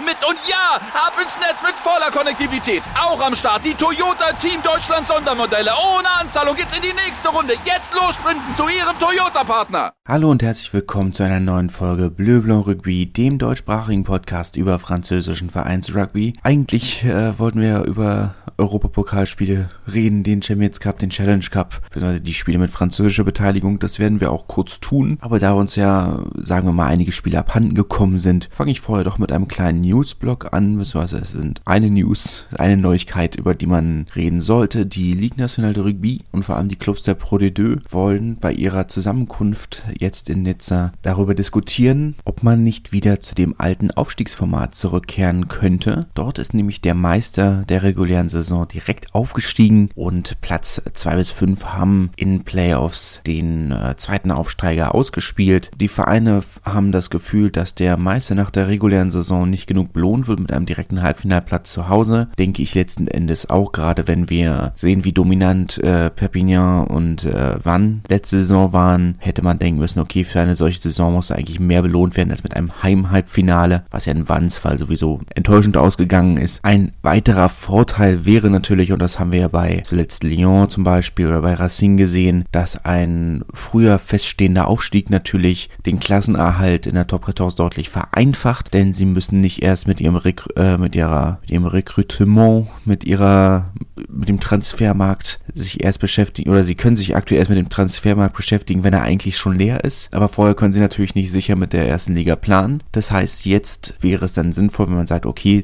mit. Und ja, ab ins Netz mit voller Konnektivität. Auch am Start die Toyota Team Deutschland Sondermodelle. Ohne Anzahlung geht's in die nächste Runde. Jetzt los sprinten zu ihrem Toyota-Partner. Hallo und herzlich willkommen zu einer neuen Folge Bleu Blanc Rugby, dem deutschsprachigen Podcast über französischen Vereinsrugby. Eigentlich äh, wollten wir über Europapokalspiele reden, den Champions Cup, den Challenge Cup, beziehungsweise die Spiele mit französischer Beteiligung. Das werden wir auch kurz tun. Aber da uns ja, sagen wir mal, einige Spiele abhanden gekommen sind, fange ich vorher doch mit einem kleinen Newsblock an, beziehungsweise es sind eine News, eine Neuigkeit, über die man reden sollte. Die Ligue Nationale de Rugby und vor allem die Clubs der Pro D2 wollen bei ihrer Zusammenkunft jetzt in Nizza darüber diskutieren, ob man nicht wieder zu dem alten Aufstiegsformat zurückkehren könnte. Dort ist nämlich der Meister der regulären Saison direkt aufgestiegen und Platz 2 bis 5 haben in Playoffs den äh, zweiten Aufsteiger ausgespielt. Die Vereine haben das Gefühl, dass der Meister nach der regulären Saison nicht genug belohnt wird mit einem direkten Halbfinalplatz zu Hause. Denke ich letzten Endes auch, gerade wenn wir sehen, wie dominant äh, Perpignan und äh, Vannes letzte Saison waren, hätte man denken müssen, okay, für eine solche Saison muss eigentlich mehr belohnt werden als mit einem Heimhalbfinale, was ja in Vannes Fall sowieso enttäuschend ausgegangen ist. Ein weiterer Vorteil wäre natürlich, und das haben wir ja bei zuletzt Lyon zum Beispiel oder bei Racing gesehen, dass ein früher feststehender Aufstieg natürlich den Klassenerhalt in der Top 14 deutlich vereinfacht, denn sie müssen nicht erst mit ihrem Rek äh, mit ihrer mit ihrem Recrutement, mit ihrer mit dem Transfermarkt sich erst beschäftigen oder sie können sich aktuell erst mit dem Transfermarkt beschäftigen, wenn er eigentlich schon leer ist, aber vorher können sie natürlich nicht sicher mit der ersten Liga planen. Das heißt, jetzt wäre es dann sinnvoll, wenn man sagt, okay,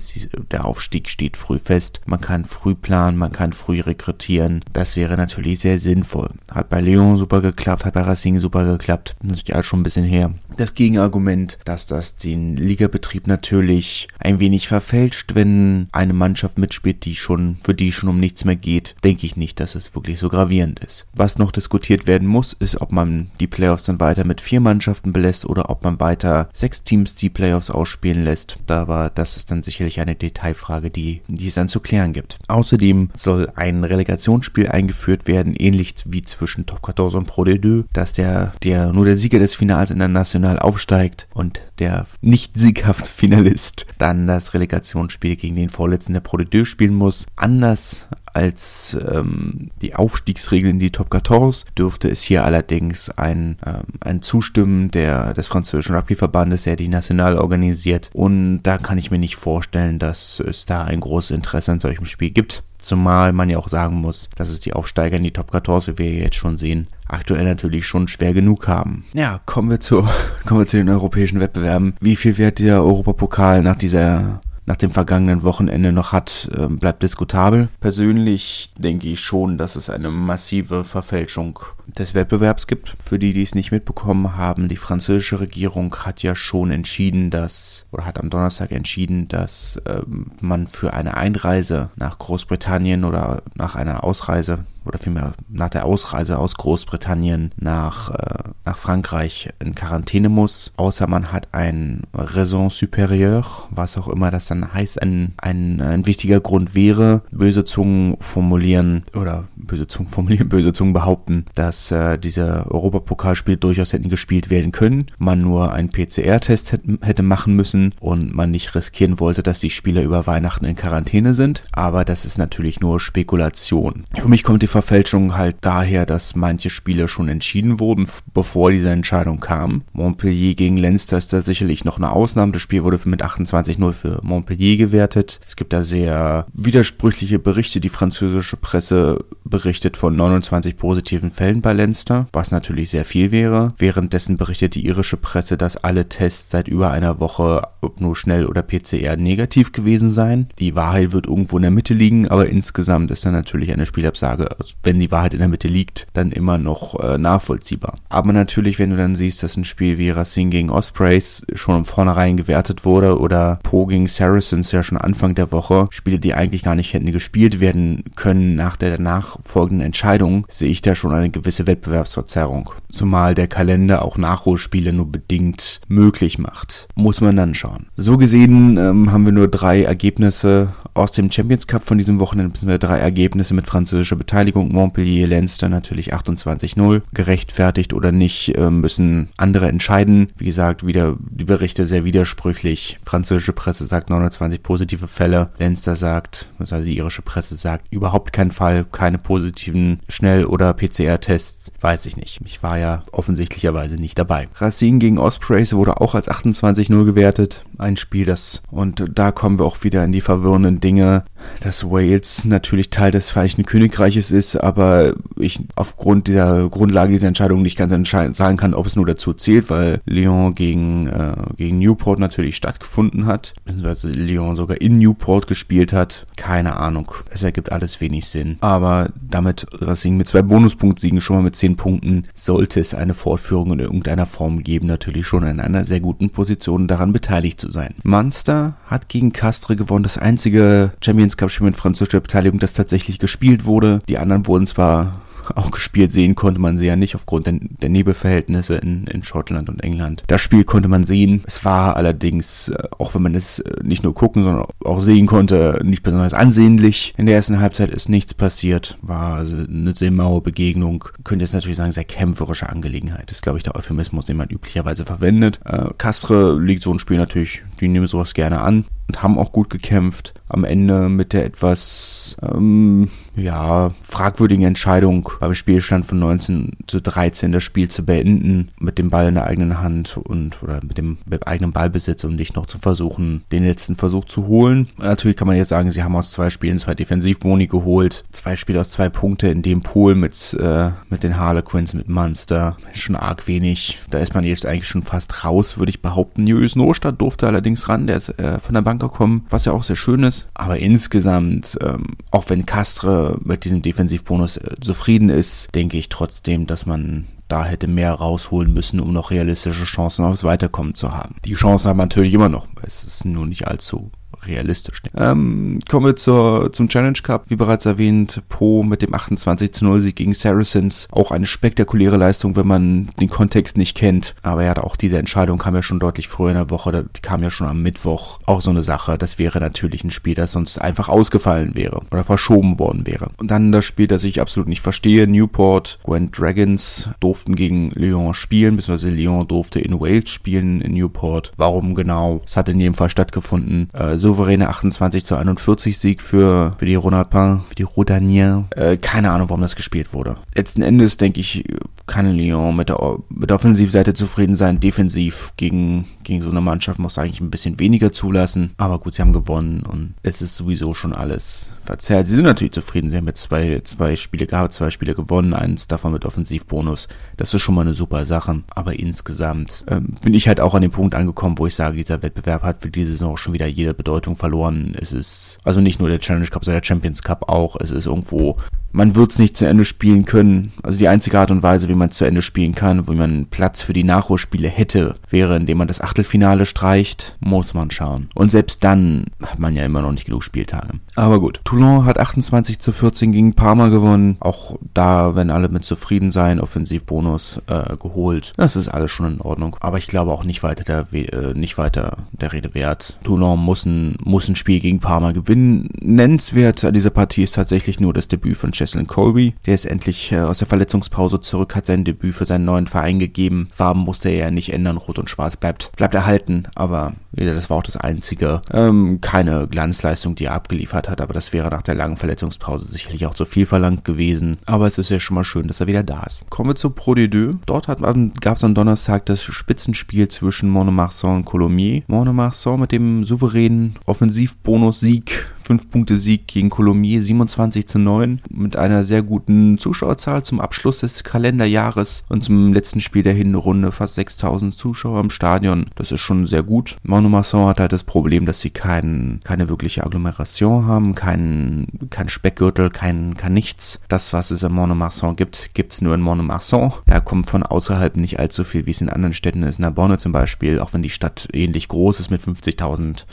der Aufstieg steht früh fest, man kann früh planen, man kann früh rekrutieren. Das wäre natürlich sehr sinnvoll. Hat bei Lyon super geklappt, hat bei Racing super geklappt. Natürlich alles schon ein bisschen her. Das Gegenargument, dass das den Ligabetrieb natürlich ein wenig verfälscht, wenn eine Mannschaft mitspielt, die schon, für die schon um nichts mehr geht, denke ich nicht, dass es wirklich so gravierend ist. Was noch diskutiert werden muss, ist, ob man die Playoffs dann weiter mit vier Mannschaften belässt oder ob man weiter sechs Teams die Playoffs ausspielen lässt. Aber das ist dann sicherlich eine Detailfrage, die, die es dann zu klären gibt. Außerdem soll ein Relegationsspiel eingeführt werden, ähnlich wie zwischen Top 14 und Pro D2, dass der, der nur der Sieger des Finals international aufsteigt und der nicht sieghaft Finalist dann das Relegationsspiel gegen den Vorletzten der Pro D2 spielen muss. Anders als ähm, die Aufstiegsregeln in die Top 14 dürfte es hier allerdings ein, ähm, ein Zustimmen der, des französischen Rugbyverbandes, der die National organisiert. Und da kann ich mir nicht vorstellen, dass es da ein großes Interesse an solchem Spiel gibt. Zumal man ja auch sagen muss, dass es die Aufsteiger in die Top 14, wie wir jetzt schon sehen, aktuell natürlich schon schwer genug haben. Ja, kommen wir zu, kommen wir zu den europäischen Wettbewerben. Wie viel wird der Europapokal nach dieser nach dem vergangenen Wochenende noch hat, ähm, bleibt diskutabel. Persönlich denke ich schon, dass es eine massive Verfälschung des Wettbewerbs gibt. Für die, die es nicht mitbekommen haben, die französische Regierung hat ja schon entschieden, dass, oder hat am Donnerstag entschieden, dass ähm, man für eine Einreise nach Großbritannien oder nach einer Ausreise oder vielmehr nach der Ausreise aus Großbritannien nach, äh, nach Frankreich in Quarantäne muss, außer man hat ein Raison supérieure, was auch immer das dann heißt, ein, ein, ein wichtiger Grund wäre. Böse Zungen formulieren oder böse Zungen formulieren, böse Zungen behaupten, dass äh, diese Europapokalspiele durchaus hätten gespielt werden können, man nur einen PCR-Test hätte, hätte machen müssen und man nicht riskieren wollte, dass die Spieler über Weihnachten in Quarantäne sind. Aber das ist natürlich nur Spekulation. Für mich kommt die Verfälschung halt daher, dass manche Spiele schon entschieden wurden, bevor diese Entscheidung kam. Montpellier gegen Leinster ist da sicherlich noch eine Ausnahme. Das Spiel wurde mit 28-0 für Montpellier gewertet. Es gibt da sehr widersprüchliche Berichte. Die französische Presse berichtet von 29 positiven Fällen bei Leinster, was natürlich sehr viel wäre. Währenddessen berichtet die irische Presse, dass alle Tests seit über einer Woche, ob nur schnell oder PCR, negativ gewesen seien. Die Wahrheit wird irgendwo in der Mitte liegen, aber insgesamt ist dann natürlich eine Spielabsage wenn die Wahrheit in der Mitte liegt, dann immer noch äh, nachvollziehbar. Aber natürlich, wenn du dann siehst, dass ein Spiel wie Racing gegen Ospreys schon von vornherein gewertet wurde oder Po gegen Saracens ja schon Anfang der Woche, Spiele, die eigentlich gar nicht hätten gespielt werden können nach der danach folgenden Entscheidung, sehe ich da schon eine gewisse Wettbewerbsverzerrung. Zumal der Kalender auch Nachholspiele nur bedingt möglich macht. Muss man dann schauen. So gesehen ähm, haben wir nur drei Ergebnisse aus dem Champions Cup von diesem Wochenende, beziehungsweise drei Ergebnisse mit französischer Beteiligung. Montpellier, Leinster natürlich 28-0. Gerechtfertigt oder nicht, äh, müssen andere entscheiden. Wie gesagt, wieder die Berichte sehr widersprüchlich. Französische Presse sagt 29 positive Fälle. Leinster sagt, also die irische Presse sagt, überhaupt kein Fall, keine positiven Schnell- oder PCR-Tests. Weiß ich nicht. Ich war ja offensichtlicherweise nicht dabei. Racine gegen Ospreys wurde auch als 28-0 gewertet. Ein Spiel, das, und da kommen wir auch wieder in die verwirrenden Dinge, dass Wales natürlich Teil des Vereinigten Königreiches ist, aber ich aufgrund dieser Grundlage dieser Entscheidung nicht ganz sagen kann, ob es nur dazu zählt, weil Lyon gegen, äh, gegen Newport natürlich stattgefunden hat, beziehungsweise Lyon sogar in Newport gespielt hat. Keine Ahnung. Es ergibt alles wenig Sinn. Aber damit Racing mit zwei Bonuspunktsiegen schon mal mit zehn Punkten sollte es eine Fortführung in irgendeiner Form geben, natürlich schon in einer sehr guten Position daran beteiligt zu sein. Munster hat gegen Castre gewonnen, das einzige Champions Cup Spiel mit französischer Beteiligung, das tatsächlich gespielt wurde. Die anderen wurden zwar auch gespielt. Sehen konnte man sie ja nicht aufgrund der, der Nebelverhältnisse in, in Schottland und England. Das Spiel konnte man sehen. Es war allerdings, äh, auch wenn man es äh, nicht nur gucken, sondern auch sehen konnte, nicht besonders ansehnlich. In der ersten Halbzeit ist nichts passiert. War also eine sehr maue Begegnung. Könnte jetzt natürlich sagen, sehr kämpferische Angelegenheit. Das ist, glaube ich, der Euphemismus, den man üblicherweise verwendet. Äh, Castre liegt so ein Spiel natürlich, die nehmen sowas gerne an und haben auch gut gekämpft. Am Ende mit der etwas, ähm, ja, fragwürdigen Entscheidung beim Spielstand von 19 zu 13 das Spiel zu beenden, mit dem Ball in der eigenen Hand und oder mit dem mit eigenen Ballbesitz und nicht noch zu versuchen, den letzten Versuch zu holen. Natürlich kann man jetzt sagen, sie haben aus zwei Spielen zwei Defensivboni geholt, zwei Spiele aus zwei Punkte in dem Pool mit, äh, mit den Harlequins, mit Munster. Schon arg wenig. Da ist man jetzt eigentlich schon fast raus, würde ich behaupten. Julius Nostadt durfte allerdings ran, der ist äh, von der Bank gekommen, was ja auch sehr schön ist. Aber insgesamt, ähm, auch wenn Castre mit diesem Defensivbonus äh, zufrieden ist, denke ich trotzdem, dass man da hätte mehr rausholen müssen, um noch realistische Chancen aufs Weiterkommen zu haben. Die Chance haben natürlich immer noch. Es ist nur nicht allzu realistisch. Ähm, kommen wir zur, zum Challenge Cup. Wie bereits erwähnt, Po mit dem 28 zu 0 Sieg gegen Saracens. Auch eine spektakuläre Leistung, wenn man den Kontext nicht kennt. Aber ja, auch diese Entscheidung kam ja schon deutlich früher in der Woche. Die kam ja schon am Mittwoch. Auch so eine Sache. Das wäre natürlich ein Spiel, das sonst einfach ausgefallen wäre oder verschoben worden wäre. Und dann das Spiel, das ich absolut nicht verstehe. Newport, Gwent Dragons durften gegen Lyon spielen, beziehungsweise Lyon durfte in Wales spielen in Newport. Warum genau? Es hat in jedem Fall stattgefunden. Äh, so souveräne 28 zu 41 Sieg für, für die Ronalpin, für die Rodanier. Äh, keine Ahnung, warum das gespielt wurde. Letzten Endes, denke ich, kann Lyon mit der, mit der Offensivseite zufrieden sein. Defensiv gegen, gegen so eine Mannschaft muss eigentlich ein bisschen weniger zulassen. Aber gut, sie haben gewonnen und es ist sowieso schon alles verzerrt. Sie sind natürlich zufrieden. Sie haben jetzt zwei, zwei Spiele gehabt, zwei Spiele gewonnen, eins davon mit Offensivbonus. Das ist schon mal eine super Sache. Aber insgesamt ähm, bin ich halt auch an dem Punkt angekommen, wo ich sage, dieser Wettbewerb hat für diese Saison schon wieder jede Bedeutung verloren. Es ist also nicht nur der Challenge Cup, sondern der Champions Cup auch. Es ist irgendwo man wird es nicht zu Ende spielen können. Also die einzige Art und Weise, wie man es zu Ende spielen kann, wo man Platz für die Nachholspiele hätte, wäre, indem man das Achtelfinale streicht, muss man schauen. Und selbst dann hat man ja immer noch nicht genug Spieltage. Aber gut. Toulon hat 28 zu 14 gegen Parma gewonnen. Auch da, wenn alle mit zufrieden sein, Offensivbonus äh, geholt. Das ist alles schon in Ordnung. Aber ich glaube auch nicht weiter der, äh, nicht weiter der Rede wert. Toulon muss ein, muss ein Spiel gegen Parma gewinnen. Nennenswert an dieser Partie ist tatsächlich nur das Debüt von Cheslin Colby. Der ist endlich äh, aus der Verletzungspause zurück, hat sein Debüt für seinen neuen Verein gegeben. Farben musste er ja nicht ändern, Rot und Schwarz bleibt, bleibt erhalten, aber wieder, das war auch das einzige. Ähm, keine Glanzleistung, die er abgeliefert hat, aber das wäre nach der langen Verletzungspause sicherlich auch zu viel verlangt gewesen. Aber es ist ja schon mal schön, dass er wieder da ist. Kommen wir zu Pro D2. Dort gab es am Donnerstag das Spitzenspiel zwischen Monomarsan und Colomiers. Monomarsan mit dem souveränen Offensivbonus-Sieg 5-Punkte-Sieg gegen Colomiers 27 zu 9 mit einer sehr guten Zuschauerzahl zum Abschluss des Kalenderjahres und zum letzten Spiel der Hinrunde fast 6000 Zuschauer im Stadion. Das ist schon sehr gut. Monomasson hat halt das Problem, dass sie kein, keine wirkliche Agglomeration haben, kein, kein Speckgürtel, kein, kein nichts. Das, was es in Monomasson gibt, gibt es nur in Monomasson. Da kommt von außerhalb nicht allzu viel, wie es in anderen Städten ist. Narbonne zum Beispiel, auch wenn die Stadt ähnlich groß ist mit 50.000 äh,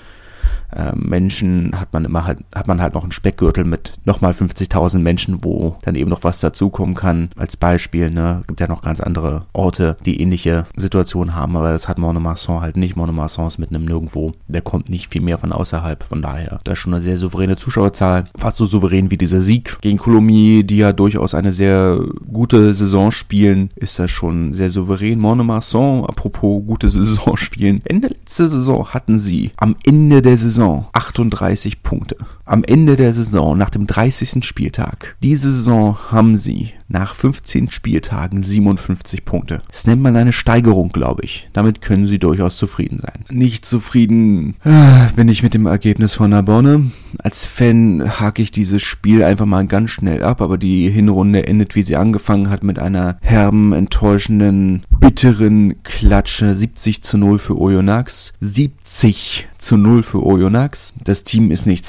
Menschen hat man immer halt, hat man halt noch einen Speckgürtel mit nochmal 50.000 Menschen, wo dann eben noch was dazukommen kann. Als Beispiel, ne, gibt ja noch ganz andere Orte, die ähnliche Situationen haben, aber das hat Monomasson halt nicht. Monomasson ist mitten im Nirgendwo. Der kommt nicht viel mehr von außerhalb. Von daher, da ist schon eine sehr souveräne Zuschauerzahl. Fast so souverän wie dieser Sieg gegen Colomiers, die ja durchaus eine sehr gute Saison spielen, ist das schon sehr souverän. Monomasson, apropos gute Saison spielen. Ende letzte Saison hatten sie am Ende der Saison Saison 38 Punkte. Am Ende der Saison, nach dem 30. Spieltag. Diese Saison haben sie nach 15 Spieltagen 57 Punkte. Das nennt man eine Steigerung, glaube ich. Damit können sie durchaus zufrieden sein. Nicht zufrieden äh, bin ich mit dem Ergebnis von Narbonne. Als Fan hake ich dieses Spiel einfach mal ganz schnell ab, aber die Hinrunde endet, wie sie angefangen hat, mit einer herben, enttäuschenden, bitteren Klatsche. 70 zu 0 für Oyonnax. 70 zu 0 für Oyonnax. Das Team ist nicht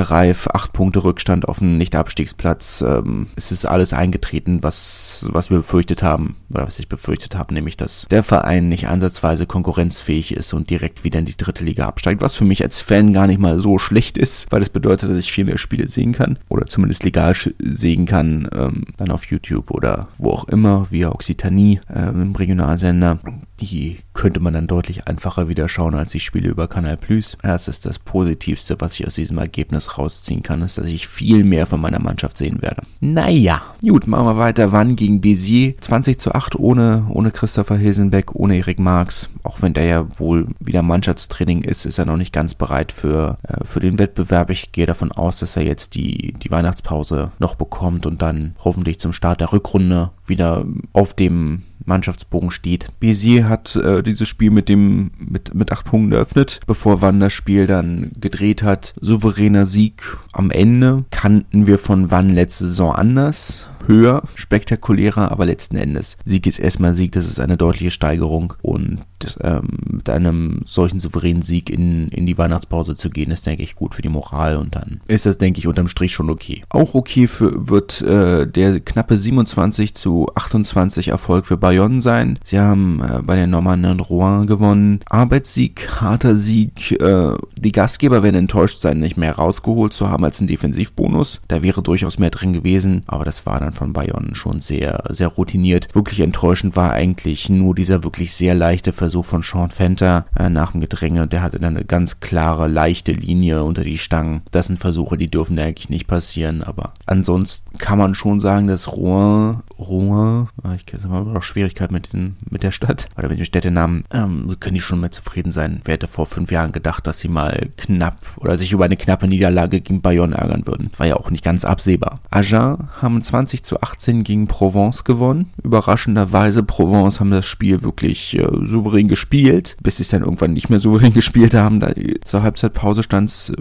zweitligareif, 8 Punkte Rückstand auf einen Nicht-Abstiegsplatz. Ähm, es ist alles eingetreten eingetreten, was, was wir befürchtet haben, oder was ich befürchtet habe, nämlich, dass der Verein nicht ansatzweise konkurrenzfähig ist und direkt wieder in die dritte Liga absteigt, was für mich als Fan gar nicht mal so schlecht ist, weil das bedeutet, dass ich viel mehr Spiele sehen kann, oder zumindest legal sehen kann, ähm, dann auf YouTube oder wo auch immer, via Occitanie, ähm, im Regionalsender. Die könnte man dann deutlich einfacher wieder schauen als die Spiele über Kanal Plus. Das ist das Positivste, was ich aus diesem Ergebnis rausziehen kann, ist, dass ich viel mehr von meiner Mannschaft sehen werde. Naja, gut, machen wir weiter. Wann gegen Béziers? 20 zu 8 ohne, ohne Christopher Hilsenbeck, ohne Erik Marx. Auch wenn der ja wohl wieder Mannschaftstraining ist, ist er noch nicht ganz bereit für, äh, für den Wettbewerb. Ich gehe davon aus, dass er jetzt die, die Weihnachtspause noch bekommt und dann hoffentlich zum Start der Rückrunde wieder auf dem Mannschaftsbogen steht. Bézier hat äh, dieses Spiel mit dem mit mit acht Punkten eröffnet, bevor Wann das Spiel dann gedreht hat. Souveräner Sieg am Ende kannten wir von Wann letzte Saison anders höher, spektakulärer, aber letzten Endes Sieg ist erstmal Sieg, das ist eine deutliche Steigerung und ähm, mit einem solchen souveränen Sieg in, in die Weihnachtspause zu gehen, ist, denke ich, gut für die Moral und dann ist das, denke ich, unterm Strich schon okay. Auch okay für, wird äh, der knappe 27 zu 28 Erfolg für Bayonne sein. Sie haben äh, bei den Normannen Rouen gewonnen. Arbeitssieg, harter Sieg. Äh, die Gastgeber werden enttäuscht sein, nicht mehr rausgeholt zu haben als ein Defensivbonus. Da wäre durchaus mehr drin gewesen, aber das war dann von Bayonne schon sehr, sehr routiniert. Wirklich enttäuschend war eigentlich nur dieser wirklich sehr leichte Versuch von Sean Fenter äh, nach dem Gedränge. Der hatte dann eine ganz klare, leichte Linie unter die Stangen. Das sind Versuche, die dürfen eigentlich nicht passieren, aber ansonsten kann man schon sagen, dass Rouen, Rouen, ah, ich kenne immer noch Schwierigkeiten mit diesem, mit der Stadt, oder mit dem Städtenamen, ähm, können die schon mehr zufrieden sein. Wer hätte vor fünf Jahren gedacht, dass sie mal knapp oder sich über eine knappe Niederlage gegen Bayonne ärgern würden? War ja auch nicht ganz absehbar. Agen haben 20 zu zu 18 gegen Provence gewonnen. Überraschenderweise, Provence haben das Spiel wirklich äh, souverän gespielt, bis sie es dann irgendwann nicht mehr souverän gespielt haben. Da zur Halbzeitpause stand es, äh,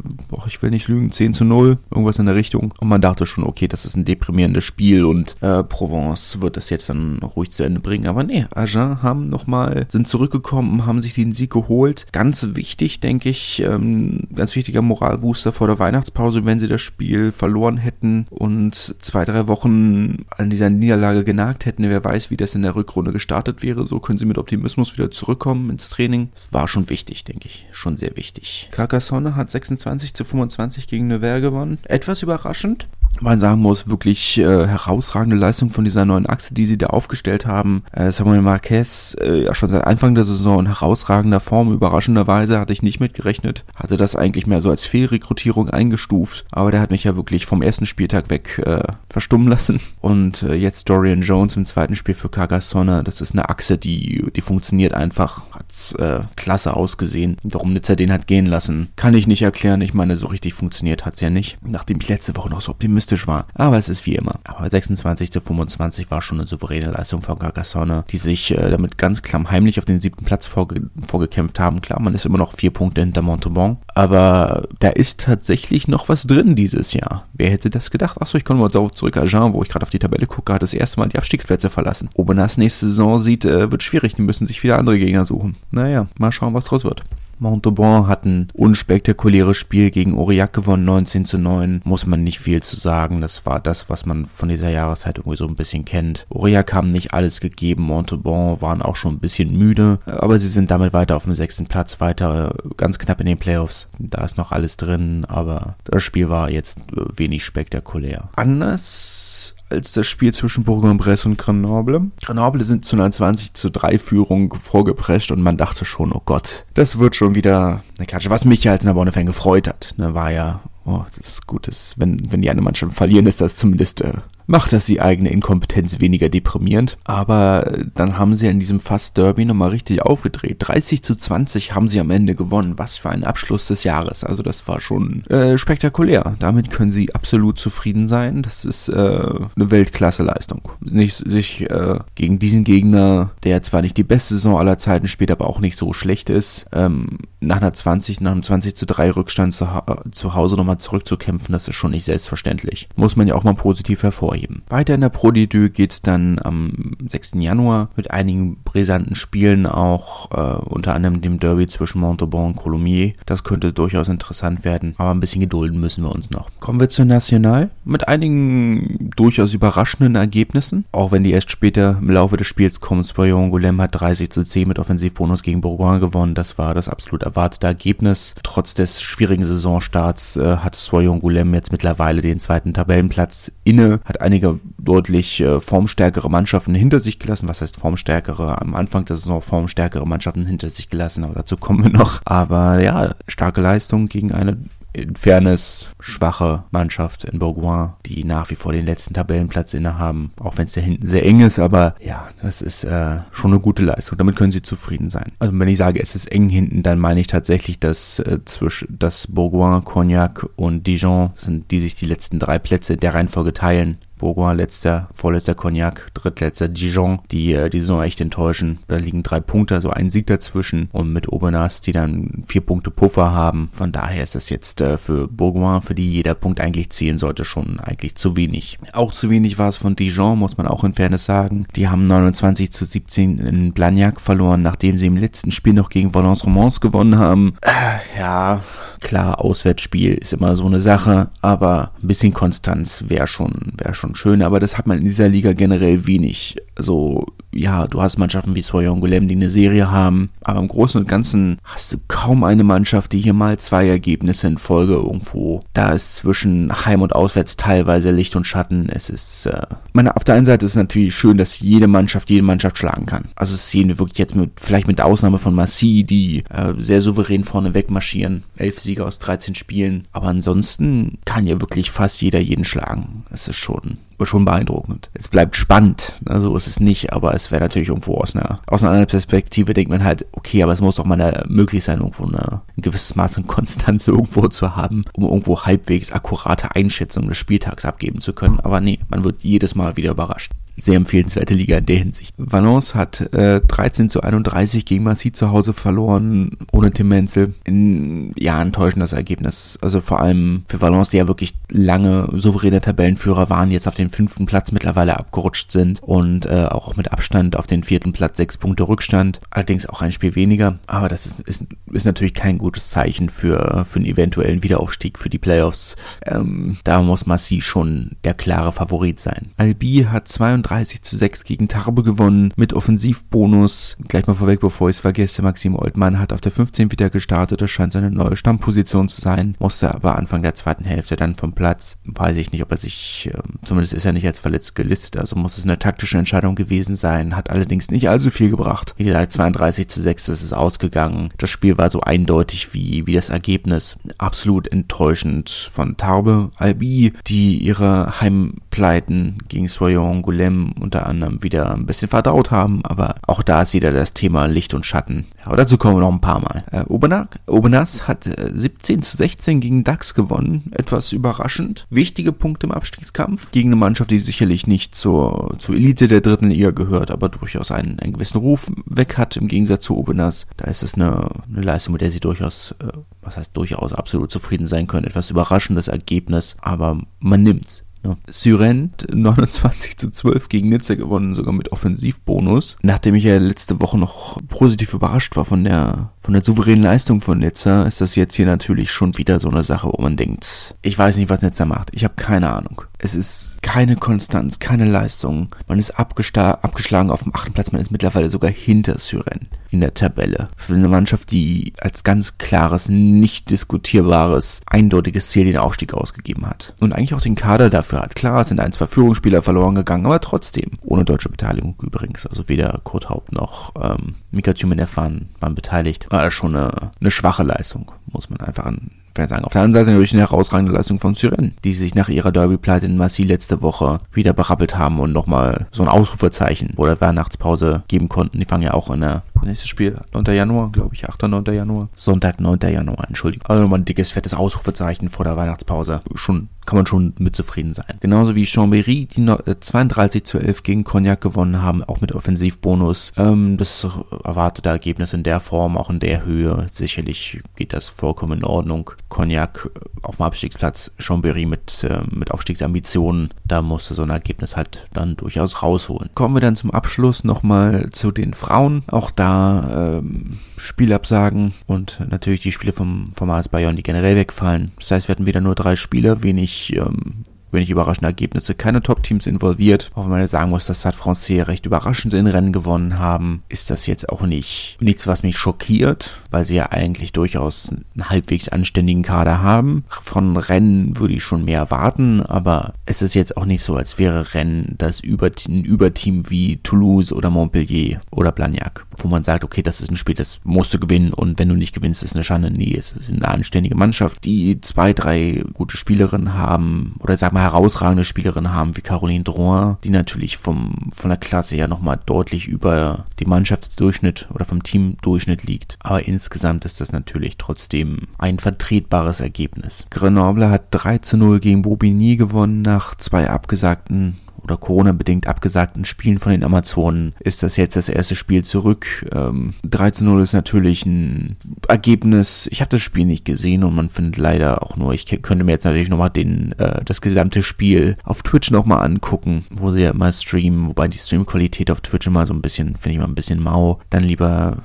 ich will nicht lügen, 10 zu 0, irgendwas in der Richtung. Und man dachte schon, okay, das ist ein deprimierendes Spiel und äh, Provence wird das jetzt dann ruhig zu Ende bringen. Aber nee, Agen haben nochmal, sind zurückgekommen, haben sich den Sieg geholt. Ganz wichtig, denke ich, ähm, ganz wichtiger Moralbooster vor der Weihnachtspause, wenn sie das Spiel verloren hätten und zwei, drei Wochen an dieser Niederlage genagt hätten, wer weiß, wie das in der Rückrunde gestartet wäre. So können sie mit Optimismus wieder zurückkommen ins Training. Das war schon wichtig, denke ich. Schon sehr wichtig. Carcassonne hat 26 zu 25 gegen Nevers gewonnen. Etwas überraschend, man sagen muss, wirklich äh, herausragende Leistung von dieser neuen Achse, die sie da aufgestellt haben. Äh, Samuel Marquez, äh, ja schon seit Anfang der Saison in herausragender Form, überraschenderweise hatte ich nicht mitgerechnet, hatte das eigentlich mehr so als Fehlrekrutierung eingestuft, aber der hat mich ja wirklich vom ersten Spieltag weg äh, verstummen lassen. Und äh, jetzt Dorian Jones im zweiten Spiel für Carcassonne, das ist eine Achse, die, die funktioniert einfach hat's äh, klasse ausgesehen. Warum Nizza den hat gehen lassen, kann ich nicht erklären. Ich meine, so richtig funktioniert hat's ja nicht, nachdem ich letzte Woche noch so optimistisch war. Aber es ist wie immer. Aber 26 zu 25 war schon eine souveräne Leistung von Carcassonne, die sich äh, damit ganz klammheimlich auf den siebten Platz vorge vorgekämpft haben. Klar, man ist immer noch vier Punkte hinter Montauban, aber da ist tatsächlich noch was drin dieses Jahr. Wer hätte das gedacht? Achso, ich komme mal darauf zurück. Agen, wo ich gerade auf die Tabelle gucke, hat das erste Mal die Abstiegsplätze verlassen. Obernas nächste Saison sieht, äh, wird schwierig. Die müssen sich wieder andere Gegner suchen. Naja, mal schauen, was draus wird. Montauban hat ein unspektakuläres Spiel gegen Aurillac gewonnen, 19 zu 9. Muss man nicht viel zu sagen. Das war das, was man von dieser Jahreszeit irgendwie so ein bisschen kennt. Aurillac haben nicht alles gegeben. Montauban waren auch schon ein bisschen müde. Aber sie sind damit weiter auf dem sechsten Platz, weiter ganz knapp in den Playoffs. Da ist noch alles drin, aber das Spiel war jetzt wenig spektakulär. Anders als das Spiel zwischen Bourg-en-Bresse und Grenoble. Grenoble sind zu einer 20 zu 3 Führung vorgeprescht und man dachte schon, oh Gott, das wird schon wieder eine Klatsche. Was mich ja als Nabonne-Fan gefreut hat, ne, war ja, oh, das ist gut, das, wenn, wenn die eine Mannschaft verlieren, ist das zumindest äh, macht das die eigene Inkompetenz weniger deprimierend. Aber dann haben sie in diesem Fast-Derby nochmal richtig aufgedreht. 30 zu 20 haben sie am Ende gewonnen. Was für ein Abschluss des Jahres. Also das war schon äh, spektakulär. Damit können sie absolut zufrieden sein. Das ist äh, eine Weltklasse-Leistung. Nicht sich äh, gegen diesen Gegner, der zwar nicht die beste Saison aller Zeiten spielt, aber auch nicht so schlecht ist, ähm, nach einer 20, nach einem 20 zu 3 Rückstand zu, zu Hause nochmal zurückzukämpfen, das ist schon nicht selbstverständlich. Muss man ja auch mal positiv hervorheben. Weiter in der Pro D2 geht's dann am 6. Januar mit einigen brisanten Spielen, auch äh, unter anderem dem Derby zwischen Montauban und Colomiers. Das könnte durchaus interessant werden, aber ein bisschen gedulden müssen wir uns noch. Kommen wir zur National mit einigen durchaus überraschenden Ergebnissen, auch wenn die erst später im Laufe des Spiels kommen. Spoyon Golem hat 30 zu 10 mit Offensivbonus gegen Bourgoin gewonnen. Das war das absolut erwartete Ergebnis. Trotz des schwierigen Saisonstarts äh, hat Soyon Golem jetzt mittlerweile den zweiten Tabellenplatz inne, hat einige deutlich äh, formstärkere Mannschaften hinter sich gelassen. Was heißt formstärkere? Am Anfang der Saison formstärkere Mannschaften hinter sich gelassen, aber dazu kommen wir noch. Aber ja, starke Leistung gegen eine in Fairness schwache Mannschaft in Bourgoin, die nach wie vor den letzten Tabellenplatz innehaben, auch wenn es da hinten sehr eng ist, aber ja, das ist äh, schon eine gute Leistung. Damit können sie zufrieden sein. Also wenn ich sage, es ist eng hinten, dann meine ich tatsächlich, dass äh, zwischen das Bourgoin, Cognac und Dijon sind, die sich die letzten drei Plätze der Reihenfolge teilen. Bourgoin letzter, vorletzter Cognac, drittletzter Dijon, die äh, die Saison echt enttäuschen. Da liegen drei Punkte, also ein Sieg dazwischen und mit Obernas, die dann vier Punkte Puffer haben. Von daher ist das jetzt äh, für Bourgoin, für die jeder Punkt eigentlich zählen sollte, schon eigentlich zu wenig. Auch zu wenig war es von Dijon, muss man auch in Fairness sagen. Die haben 29 zu 17 in Blagnac verloren, nachdem sie im letzten Spiel noch gegen Valence Romans gewonnen haben. Äh, ja, klar, Auswärtsspiel ist immer so eine Sache, aber ein bisschen Konstanz wäre schon, wäre schon schön, aber das hat man in dieser Liga generell wenig. Also ja, du hast Mannschaften wie Soyon Golem, die eine Serie haben, aber im Großen und Ganzen hast du kaum eine Mannschaft, die hier mal zwei Ergebnisse in Folge irgendwo. Da ist zwischen Heim und Auswärts teilweise Licht und Schatten. Es ist, äh, meine, auf der einen Seite ist es natürlich schön, dass jede Mannschaft jede Mannschaft schlagen kann. Also es sehen wir wirklich jetzt mit, vielleicht mit Ausnahme von Massi, die äh, sehr souverän vorne wegmarschieren. Elf Siege aus 13 Spielen. Aber ansonsten kann ja wirklich fast jeder jeden schlagen. Es ist schon schon beeindruckend. Es bleibt spannend, ne? so ist es nicht, aber es wäre natürlich irgendwo aus einer, aus einer anderen Perspektive denkt man halt, okay, aber es muss doch mal möglich sein, irgendwo eine, ein gewisses Maß an Konstanz irgendwo zu haben, um irgendwo halbwegs akkurate Einschätzungen des Spieltags abgeben zu können. Aber nee, man wird jedes Mal wieder überrascht sehr empfehlenswerte Liga in der Hinsicht. Valence hat äh, 13 zu 31 gegen Massy zu Hause verloren, ohne Tim Menzel. In, ja, enttäuschendes Ergebnis. Also vor allem für Valence, die ja wirklich lange souveräne Tabellenführer waren, jetzt auf den fünften Platz mittlerweile abgerutscht sind und äh, auch mit Abstand auf den vierten Platz sechs Punkte Rückstand. Allerdings auch ein Spiel weniger. Aber das ist, ist, ist natürlich kein gutes Zeichen für, für einen eventuellen Wiederaufstieg für die Playoffs. Ähm, da muss Massy schon der klare Favorit sein. Albi hat 32 30 zu 6 gegen Tarbe gewonnen mit Offensivbonus. Gleich mal vorweg, bevor ich es vergesse, Maxim Oldmann hat auf der 15 wieder gestartet. Das scheint seine neue Stammposition zu sein. Musste aber Anfang der zweiten Hälfte dann vom Platz. Weiß ich nicht, ob er sich, ähm, zumindest ist er nicht als verletzt gelistet. Also muss es eine taktische Entscheidung gewesen sein. Hat allerdings nicht allzu viel gebracht. Wie gesagt, 32 zu 6 ist es ausgegangen. Das Spiel war so eindeutig wie, wie das Ergebnis. Absolut enttäuschend von Tarbe. Albi, die ihre Heim Pleiten gegen Soyon Goulem unter anderem wieder ein bisschen verdaut haben, aber auch da ist wieder das Thema Licht und Schatten. Aber dazu kommen wir noch ein paar Mal. Äh, Obernas hat äh, 17 zu 16 gegen DAX gewonnen, etwas überraschend. Wichtige Punkte im Abstiegskampf gegen eine Mannschaft, die sicherlich nicht zur, zur Elite der dritten Liga gehört, aber durchaus einen, einen gewissen Ruf weg hat im Gegensatz zu Obernas. Da ist es eine, eine Leistung, mit der sie durchaus, äh, was heißt durchaus absolut zufrieden sein können. Etwas überraschendes Ergebnis, aber man nimmt's. Ja. Syren 29 zu 12 gegen Nizza gewonnen, sogar mit Offensivbonus. Nachdem ich ja letzte Woche noch positiv überrascht war von der, von der souveränen Leistung von Nizza, ist das jetzt hier natürlich schon wieder so eine Sache, wo man denkt, ich weiß nicht, was Nizza macht. Ich habe keine Ahnung. Es ist keine Konstanz, keine Leistung. Man ist abgeschlagen auf dem achten Platz, man ist mittlerweile sogar hinter Syren in der Tabelle. Für eine Mannschaft, die als ganz klares, nicht diskutierbares, eindeutiges Ziel den Aufstieg ausgegeben hat. Und eigentlich auch den Kader dafür hat. Klar, es sind ein, zwei Führungsspieler verloren gegangen, aber trotzdem. Ohne deutsche Beteiligung übrigens. Also weder Kurt Haupt noch ähm, Mika Tümen erfahren waren beteiligt. War das schon eine, eine schwache Leistung, muss man einfach an sagen. Auf der anderen Seite natürlich eine herausragende Leistung von Syren, die sich nach ihrer Derby-Pleite in Massy letzte Woche wieder berappelt haben und nochmal so ein Ausrufezeichen vor der Weihnachtspause geben konnten. Die fangen ja auch in der nächstes Spiel 9. Januar, glaube ich, 8. 9. Januar. Sonntag 9. Januar, Entschuldigung. Also nochmal ein dickes, fettes Ausrufezeichen vor der Weihnachtspause. Schon, kann man schon mit zufrieden sein. Genauso wie Chambéry, die 32 äh, zu 11 gegen Cognac gewonnen haben, auch mit Offensivbonus. Ähm, das erwartete Ergebnis in der Form, auch in der Höhe. Sicherlich geht das vollkommen in Ordnung. Cognac äh, auf dem Abstiegsplatz, Chambéry mit, äh, mit Aufstiegsambitionen. Da musste so ein Ergebnis halt dann durchaus rausholen. Kommen wir dann zum Abschluss nochmal zu den Frauen. Auch da ähm, Spielabsagen und natürlich die Spiele vom, vom AS Bayern, die generell wegfallen. Das heißt, wir hatten wieder nur drei Spiele, wenig ähm, wenig überraschende Ergebnisse, keine Top-Teams involviert. Auch wenn man sagen muss, dass Stade Francais recht überraschend in Rennen gewonnen haben, ist das jetzt auch nicht nichts, was mich schockiert, weil sie ja eigentlich durchaus einen halbwegs anständigen Kader haben. Von Rennen würde ich schon mehr erwarten, aber es ist jetzt auch nicht so, als wäre Rennen das Über ein Überteam wie Toulouse oder Montpellier oder Blagnac, wo man sagt, okay, das ist ein Spiel, das musst du gewinnen und wenn du nicht gewinnst, ist eine Schande. Nee, es ist eine anständige Mannschaft, die zwei, drei gute Spielerinnen haben oder sag mal herausragende Spielerinnen haben wie Caroline Drouin, die natürlich vom, von der Klasse ja nochmal deutlich über dem Mannschaftsdurchschnitt oder vom Teamdurchschnitt liegt. Aber insgesamt ist das natürlich trotzdem ein vertretbares Ergebnis. Grenoble hat 3 zu 0 gegen Bobigny gewonnen nach zwei abgesagten oder Corona-bedingt abgesagten Spielen von den Amazonen ist das jetzt das erste Spiel zurück. Ähm, 13-0 ist natürlich ein Ergebnis. Ich habe das Spiel nicht gesehen und man findet leider auch nur, ich könnte mir jetzt natürlich nochmal den, äh, das gesamte Spiel auf Twitch nochmal angucken, wo sie ja immer streamen, wobei die Streamqualität auf Twitch immer so ein bisschen, finde ich mal ein bisschen mau. Dann lieber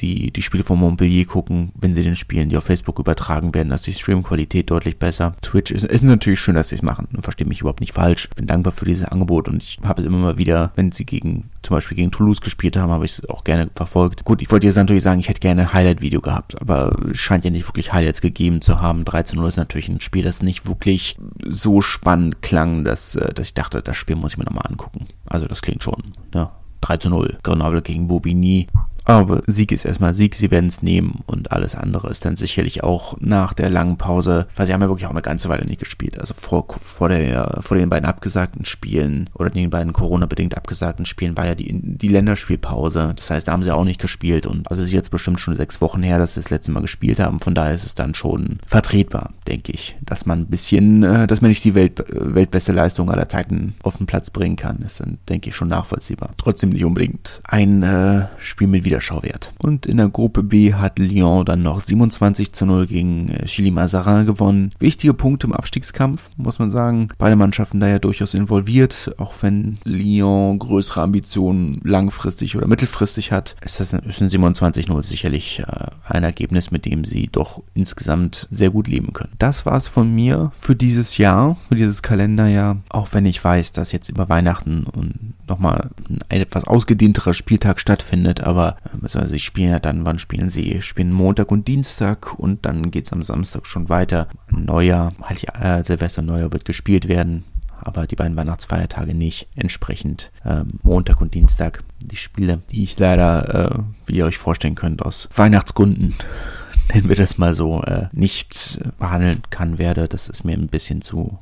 die, die Spiele von Montpellier gucken, wenn sie den Spielen, die auf Facebook übertragen werden, dass die Streamqualität deutlich besser. Twitch ist, ist natürlich schön, dass sie es machen. Verstehe mich überhaupt nicht falsch. Bin dankbar für diese Angebot und ich habe es immer mal wieder, wenn sie gegen, zum Beispiel gegen Toulouse gespielt haben, habe ich es auch gerne verfolgt. Gut, ich wollte jetzt natürlich sagen, ich hätte gerne ein Highlight-Video gehabt, aber es scheint ja nicht wirklich Highlights gegeben zu haben. 13-0 ist natürlich ein Spiel, das nicht wirklich so spannend klang, dass, äh, dass ich dachte, das Spiel muss ich mir nochmal angucken. Also das klingt schon, ja. 3 zu 0. Grenoble gegen Bobigny. Aber Sieg ist erstmal Sieg, sie werden es nehmen und alles andere ist dann sicherlich auch nach der langen Pause, weil sie haben ja wirklich auch eine ganze Weile nicht gespielt. Also vor, vor, der, vor den beiden abgesagten Spielen oder den beiden Corona-bedingt abgesagten Spielen war ja die, die Länderspielpause. Das heißt, da haben sie auch nicht gespielt und also es ist jetzt bestimmt schon sechs Wochen her, dass sie das letzte Mal gespielt haben. Von daher ist es dann schon vertretbar, denke ich, dass man ein bisschen, äh, dass man nicht die Welt, weltbeste Leistung aller Zeiten auf den Platz bringen kann. Ist dann, denke ich, schon nachvollziehbar. Trotzdem nicht unbedingt ein äh, Spiel mit wieder Wiederschauwert. Und in der Gruppe B hat Lyon dann noch 27 zu 0 gegen äh, Chili Mazarin gewonnen. Wichtige Punkte im Abstiegskampf, muss man sagen. Beide Mannschaften da ja durchaus involviert, auch wenn Lyon größere Ambitionen langfristig oder mittelfristig hat, ist das ist ein 27-0 sicherlich äh, ein Ergebnis, mit dem sie doch insgesamt sehr gut leben können. Das war's von mir für dieses Jahr, für dieses Kalenderjahr. Auch wenn ich weiß, dass jetzt über Weihnachten und nochmal ein etwas ausgedehnterer Spieltag stattfindet, aber also sie spielen ja dann, wann spielen sie? Spielen Montag und Dienstag und dann geht's am Samstag schon weiter. Neujahr, halt äh, Silvester Neujahr wird gespielt werden, aber die beiden Weihnachtsfeiertage nicht. Entsprechend äh, Montag und Dienstag die Spiele, die ich leider, äh, wie ihr euch vorstellen könnt, aus Weihnachtsgründen nennen wir das mal so, äh, nicht behandeln kann werde. Das ist mir ein bisschen zu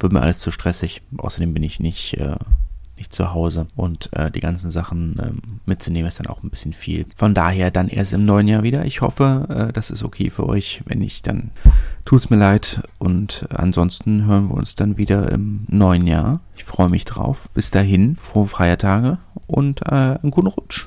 wird mir alles zu stressig. Außerdem bin ich nicht, äh, nicht zu Hause und äh, die ganzen Sachen ähm, mitzunehmen ist dann auch ein bisschen viel. Von daher dann erst im neuen Jahr wieder. Ich hoffe, äh, das ist okay für euch. Wenn nicht, dann tut's mir leid und ansonsten hören wir uns dann wieder im neuen Jahr. Ich freue mich drauf. Bis dahin, frohe Feiertage und äh, einen guten Rutsch.